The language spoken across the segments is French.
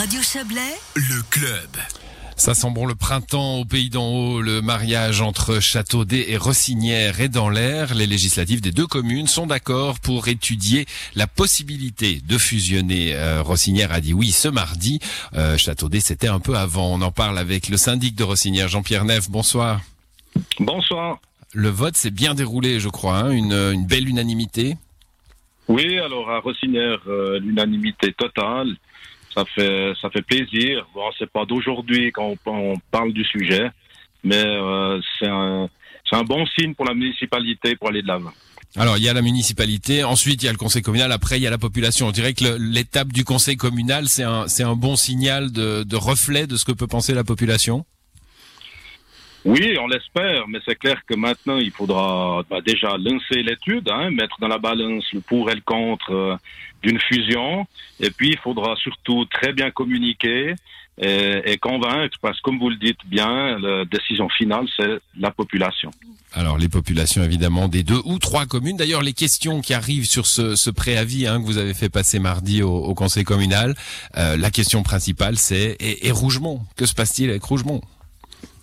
Radio Chablais, le club. Ça sent bon le printemps au pays d'en haut. Le mariage entre Châteaudet et Rossinière est dans l'air. Les législatives des deux communes sont d'accord pour étudier la possibilité de fusionner. Euh, Rossinière a dit oui ce mardi. Euh, Châteaudet, c'était un peu avant. On en parle avec le syndic de Rossinière, Jean-Pierre Neff. Bonsoir. Bonsoir. Le vote s'est bien déroulé, je crois. Hein. une, une, belle unanimité. Oui, alors à Rossinière, euh, l'unanimité totale ça fait ça fait plaisir. Bon, c'est pas d'aujourd'hui quand on, parle du sujet, mais euh, c'est un un bon signe pour la municipalité pour aller de l'avant. Alors il y a la municipalité, ensuite il y a le conseil communal, après il y a la population. On dirait que l'étape du conseil communal c'est un un bon signal de, de reflet de ce que peut penser la population? Oui, on l'espère, mais c'est clair que maintenant, il faudra bah, déjà lancer l'étude, hein, mettre dans la balance le pour et le contre euh, d'une fusion, et puis il faudra surtout très bien communiquer et, et, convaincre, parce que comme vous le dites bien, la décision finale, c'est la population. Alors les populations évidemment des deux ou trois communes. D'ailleurs les questions qui arrivent sur ce, préavis hein, que vous avez fait passer mardi au, conseil communal, euh, la question principale c'est et, et Rougemont, que se passe-t-il avec Rougemont?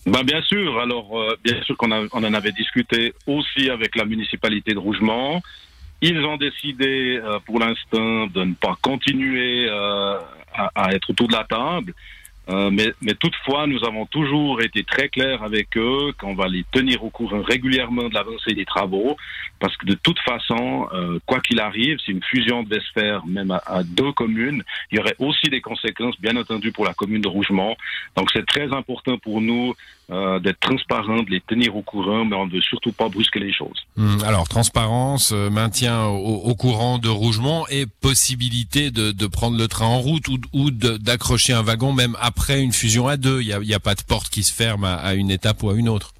Ben bien sûr. Alors, euh, bien sûr qu'on on en avait discuté aussi avec la municipalité de Rougemont. Ils ont décidé, euh, pour l'instant, de ne pas continuer euh, à, à, être autour de la table. Euh, mais, mais, toutefois, nous avons toujours été très clairs avec eux qu'on va les tenir au courant régulièrement de l'avancée des travaux, parce que de toute façon, euh, quoi qu'il arrive, si une fusion devait se faire même à, deux communes, il y aurait aussi des conséquences, bien entendu, pour la commune de Rougemont. Donc c'est très important pour nous euh, d'être transparent, de les tenir au courant, mais on ne veut surtout pas brusquer les choses. Hum, alors transparence, euh, maintien au, courant de Rougemont et possibilité de, prendre le train en route ou, ou d'accrocher un wagon même après après une fusion à deux. Il n'y a, pas de porte qui se ferme à, une étape ou à une autre.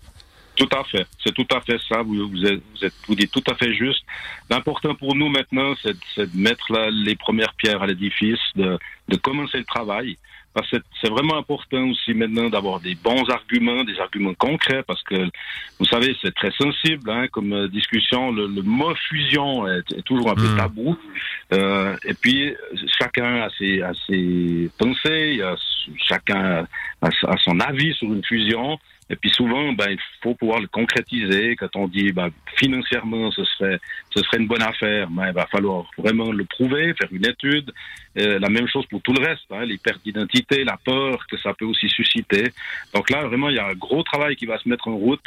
Tout à fait. C'est tout à fait ça. Vous, êtes, dites tout à fait juste. L'important pour nous maintenant, c'est de mettre là, les premières pierres à l'édifice, de commencer le travail c'est vraiment important aussi maintenant d'avoir des bons arguments, des arguments concrets, parce que vous savez, c'est très sensible hein, comme euh, discussion. Le, le mot fusion est, est, toujours un peu mmh. tabou. Euh, et puis chacun a ses, a ses pensées, chacun a, a son avis sur une fusion. Et puis souvent, ben, il faut pouvoir le concrétiser. Quand on dit ben, financièrement, ce serait, ce serait une bonne affaire, ben, il va falloir vraiment le prouver, faire une étude. Euh, la même chose pour tout le reste, hein, les pertes d'identité, la peur que ça peut aussi susciter. Donc là, vraiment, il y a un gros travail qui va se mettre en route.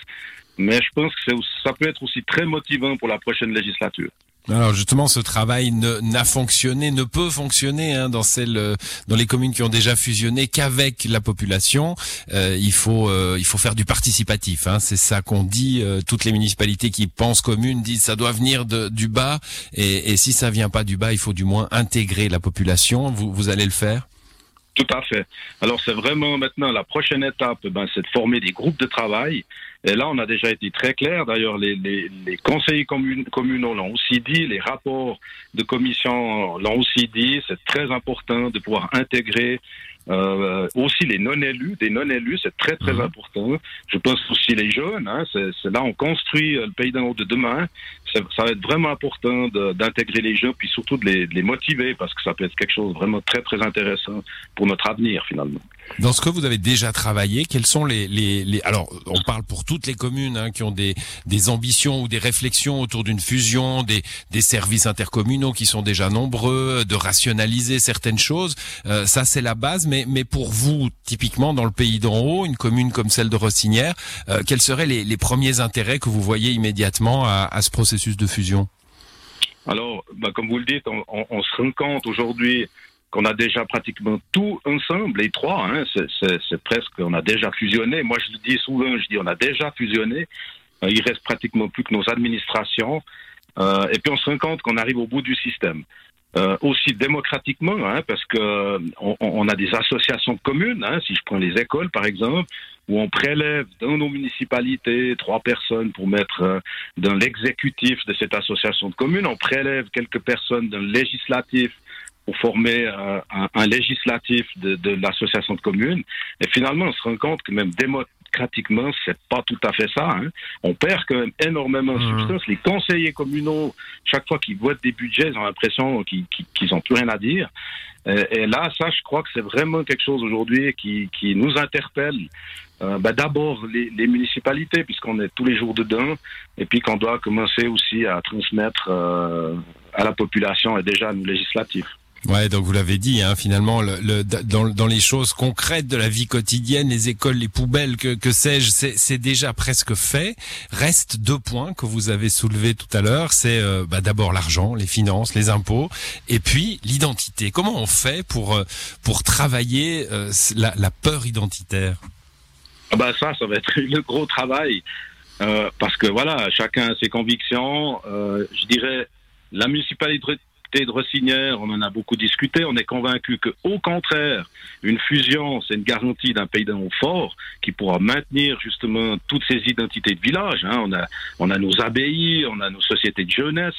Mais je pense que ça peut être aussi très motivant pour la prochaine législature. Alors justement, ce travail n'a fonctionné, ne peut fonctionner hein, dans euh, dans les communes qui ont déjà fusionné qu'avec la population. Euh, il faut, euh, il faut faire du participatif. Hein, c'est ça qu'on dit. Toutes les municipalités qui pensent communes disent ça doit venir du bas. Et, et, si ça vient pas du bas, il faut du moins intégrer la population. Vous, vous allez le faire? Tout à fait. Alors c'est vraiment maintenant la prochaine étape, ben, c'est de former des groupes de travail et là, on a déjà été très clair. D'ailleurs, les, les, les, conseillers communaux l'ont aussi dit, les rapports de commission l'ont aussi dit. C'est très important de pouvoir intégrer euh, aussi les non-élus, des non-élus, c'est très très mmh. important. Je pense aussi les jeunes. Hein, c'est là on construit le pays d'un de demain. Ça va être vraiment important d'intégrer les jeunes, puis surtout de les, de les, motiver, parce que ça peut être quelque chose vraiment très très intéressant pour notre avenir finalement. Dans ce que vous avez déjà travaillé, quels sont les, les, les... alors on parle pour toutes les communes hein, qui ont des, des ambitions ou des réflexions autour d'une fusion, des, des services intercommunaux qui sont déjà nombreux, de rationaliser certaines choses. Euh, ça c'est la base, mais mais, pour vous, typiquement dans le pays d'en haut, une commune comme celle de Rossinière, euh, quels seraient les, les, premiers intérêts que vous voyez immédiatement à, à ce processus de fusion Alors, bah, comme vous le dites, on, on, se rend compte aujourd'hui qu'on a déjà pratiquement tout ensemble, les trois, hein, c'est presque, on a déjà fusionné. Moi, je le dis souvent, je dis, on a déjà fusionné. Euh, il reste pratiquement plus que nos administrations. Euh, et puis on se rend compte qu'on arrive au bout du système euh, aussi démocratiquement, hein, parce que on, on, a des associations communes. Hein, si je prends les écoles, par exemple, où on prélève dans nos municipalités trois personnes pour mettre euh, dans l'exécutif de cette association de communes, on prélève quelques personnes dans le législatif pour former euh, un, un, législatif de, de l'association de communes. Et finalement, on se rend compte que même démocratiquement, c'est pas tout à fait ça. Hein. On perd quand même énormément de mmh. substance. Les conseillers communaux, chaque fois qu'ils votent des budgets, ils ont l'impression qu'ils n'ont plus rien à dire. Et, là, ça, je crois que c'est vraiment quelque chose aujourd'hui qui, qui nous interpelle. Euh, bah, D'abord les, les, municipalités, puisqu'on est tous les jours dedans, et puis qu'on doit commencer aussi à transmettre euh, à la population et déjà à nos législatifs. Ouais, donc vous l'avez dit, hein, finalement, le, dans, dans, les choses concrètes de la vie quotidienne, les écoles, les poubelles, que, que sais-je, c'est déjà presque fait. Reste deux points que vous avez soulevés tout à l'heure. C'est euh, bah, d'abord l'argent, les finances, les impôts, et puis l'identité. Comment on fait pour euh, pour travailler euh, la, la, peur identitaire? Ah bah ça, ça va être le gros travail. parce que voilà, chacun a ses convictions. je dirais, la municipalité de Rossinière, on en a beaucoup discuté. On est convaincu que, au contraire, une fusion, c'est une garantie d'un pays d'un fort qui pourra maintenir justement toutes ces identités de village. Hein. On a, on a nos abbayes, on a nos sociétés de jeunesse.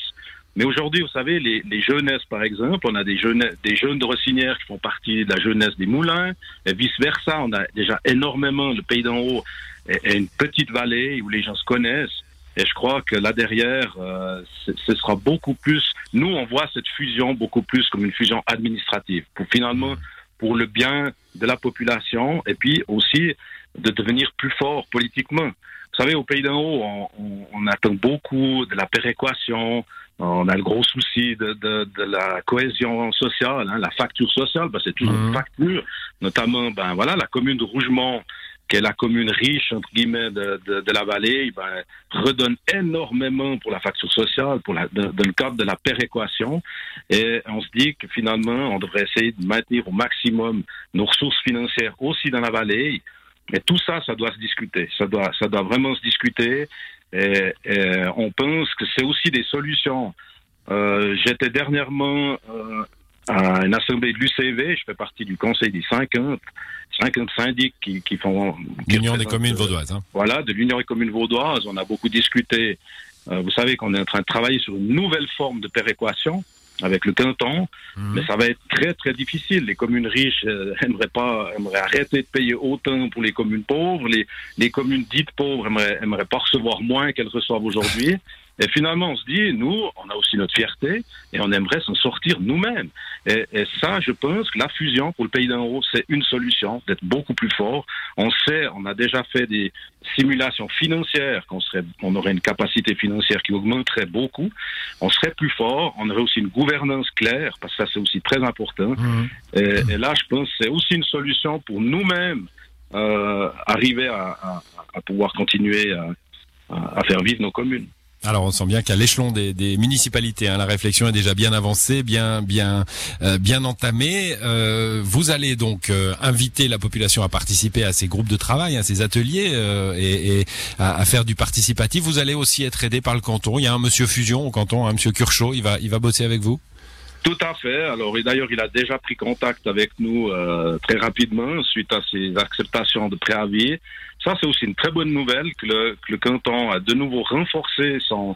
Mais aujourd'hui, vous savez, les, les, jeunesses, par exemple, on a des jeunes, des jeunes de Rossinière qui font partie de la jeunesse des moulins, et vice versa. On a déjà énormément le pays d'en haut et une petite vallée où les gens se connaissent. Et je crois que là derrière, euh, ce sera beaucoup plus. Nous, on voit cette fusion beaucoup plus comme une fusion administrative, pour finalement pour le bien de la population et puis aussi de devenir plus fort politiquement. Vous savez, au Pays d'en haut, on, on, attend beaucoup de la péréquation. On a le gros souci de, de, de la cohésion sociale, hein, la facture sociale. Ben, c'est toujours une mmh. facture, notamment, ben voilà, la commune de Rougemont qui est la commune riche entre guillemets de, de, la vallée, ben, redonne énormément pour la facture sociale, pour dans le cadre de la péréquation. Et on se dit que finalement, on devrait essayer de maintenir au maximum nos ressources financières aussi dans la vallée. Mais tout ça, ça doit se discuter. Ça doit, ça doit vraiment se discuter. Et, et on pense que c'est aussi des solutions. Euh, J'étais dernièrement euh, à une assemblée de l'UCV, je fais partie du conseil des 50, 50 syndics qui, qui font... L'Union des communes vaudoises. Hein. Voilà, de l'Union des communes vaudoises. On a beaucoup discuté. Euh, vous savez qu'on est en train de travailler sur une nouvelle forme de péréquation avec le canton, mhm. mais ça va être très très difficile. Les communes riches euh, aimeraient pas, aimeraient arrêter de payer autant pour les communes pauvres. Les, les communes dites pauvres aimeraient, aimeraient pas recevoir moins qu'elles reçoivent aujourd'hui. Et finalement, on se dit, nous, on a aussi notre fierté et on aimerait s'en sortir nous-mêmes. Et, et, ça, je pense que la fusion pour le pays d'en haut, c'est une solution d'être beaucoup plus fort. On sait, on a déjà fait des simulations financières qu'on serait, on aurait une capacité financière qui augmenterait beaucoup. On serait plus fort. On aurait aussi une gouvernance claire parce que ça, c'est aussi très important. Mmh. Et, et, là, je pense que c'est aussi une solution pour nous-mêmes euh, arriver à, à, à, pouvoir continuer à, à faire vivre nos communes. Alors on sent bien qu'à l'échelon des, des, municipalités, hein, la réflexion est déjà bien avancée, bien bien euh, bien entamée. Euh, vous allez donc euh, inviter la population à participer à ces groupes de travail, à ces ateliers euh, et, et à, à, faire du participatif. Vous allez aussi être aidé par le canton. Il y a un Monsieur Fusion au canton, un Monsieur Curchot. Il va il va bosser avec vous? Tout à fait. Alors, et d'ailleurs, il a déjà pris contact avec nous euh, très rapidement suite à ses acceptations de préavis. Ça, c'est aussi une très bonne nouvelle que le, que le canton a de nouveau renforcé son,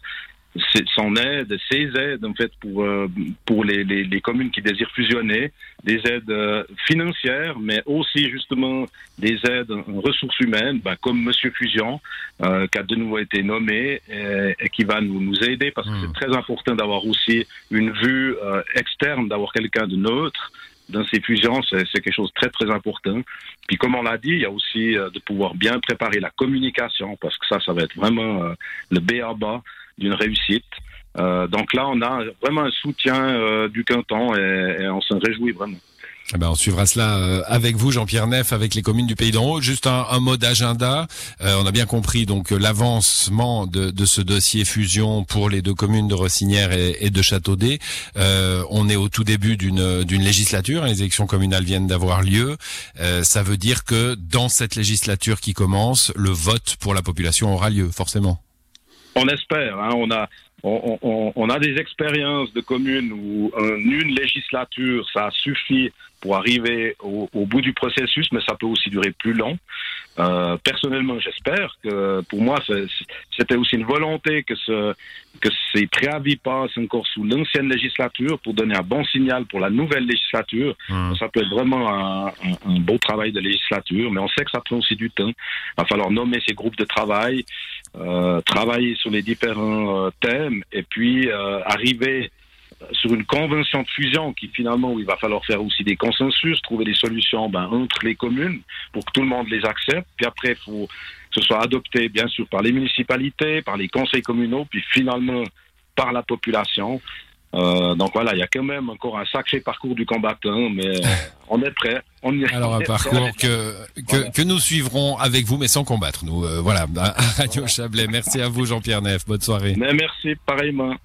son aide, ses aides en fait pour euh, pour les, les, les, communes qui désirent fusionner, des aides euh, financières, mais aussi justement des aides en ressources humaines, ben, comme Monsieur Fusion, euh, qui a de nouveau été nommé et, et qui va nous, nous aider parce que c'est mmh. très important d'avoir aussi une vue euh, externe, d'avoir quelqu'un de neutre dans ces fusions, c'est quelque chose de très très important. Puis comme on l'a dit, il y a aussi de pouvoir bien préparer la communication parce que ça, ça va être vraiment le B à bas d'une réussite. Euh, donc là, on a vraiment un soutien euh, du canton et, et on s'en réjouit vraiment. Eh ben, on suivra cela euh, avec vous, Jean-Pierre Neff, avec les communes du Pays d'en haut. Juste un, un mot d'agenda. Euh, on a bien compris donc l'avancement de, de, ce dossier fusion pour les deux communes de Rossinière et, et de Châteaudet. Euh, on est au tout début d'une législature. Les élections communales viennent d'avoir lieu. Euh, ça veut dire que dans cette législature qui commence, le vote pour la population aura lieu, forcément. On espère. Hein, on a on, on, on, a des expériences de communes où en une législature, ça suffit pour arriver au, au, bout du processus, mais ça peut aussi durer plus long. Euh, personnellement, j'espère que pour moi, c'était aussi une volonté que, ce, que ces préavis passent encore sous l'ancienne législature pour donner un bon signal pour la nouvelle législature. Mmh. Ça peut être vraiment un, un, beau travail de législature, mais on sait que ça prend aussi du temps. Il va falloir nommer ces groupes de travail, euh, travailler sur les différents euh, thèmes et puis euh, arriver sur une convention de fusion qui finalement où il va falloir faire aussi des consensus, trouver des solutions ben, entre les communes pour que tout le monde les accepte. Puis après, il faut que ce soit adopté bien sûr par les municipalités, par les conseils communaux, puis finalement par la population. Euh, donc voilà, il y a quand même encore un sacré parcours du combattant, mais euh, on est prêt. On est, Alors un parcours que, que, que, nous suivrons avec vous, mais sans combattre. Nous, euh, voilà, Radio Chablais. Merci à vous, Jean-Pierre Neff. Bonne soirée. Mais merci, pareillement.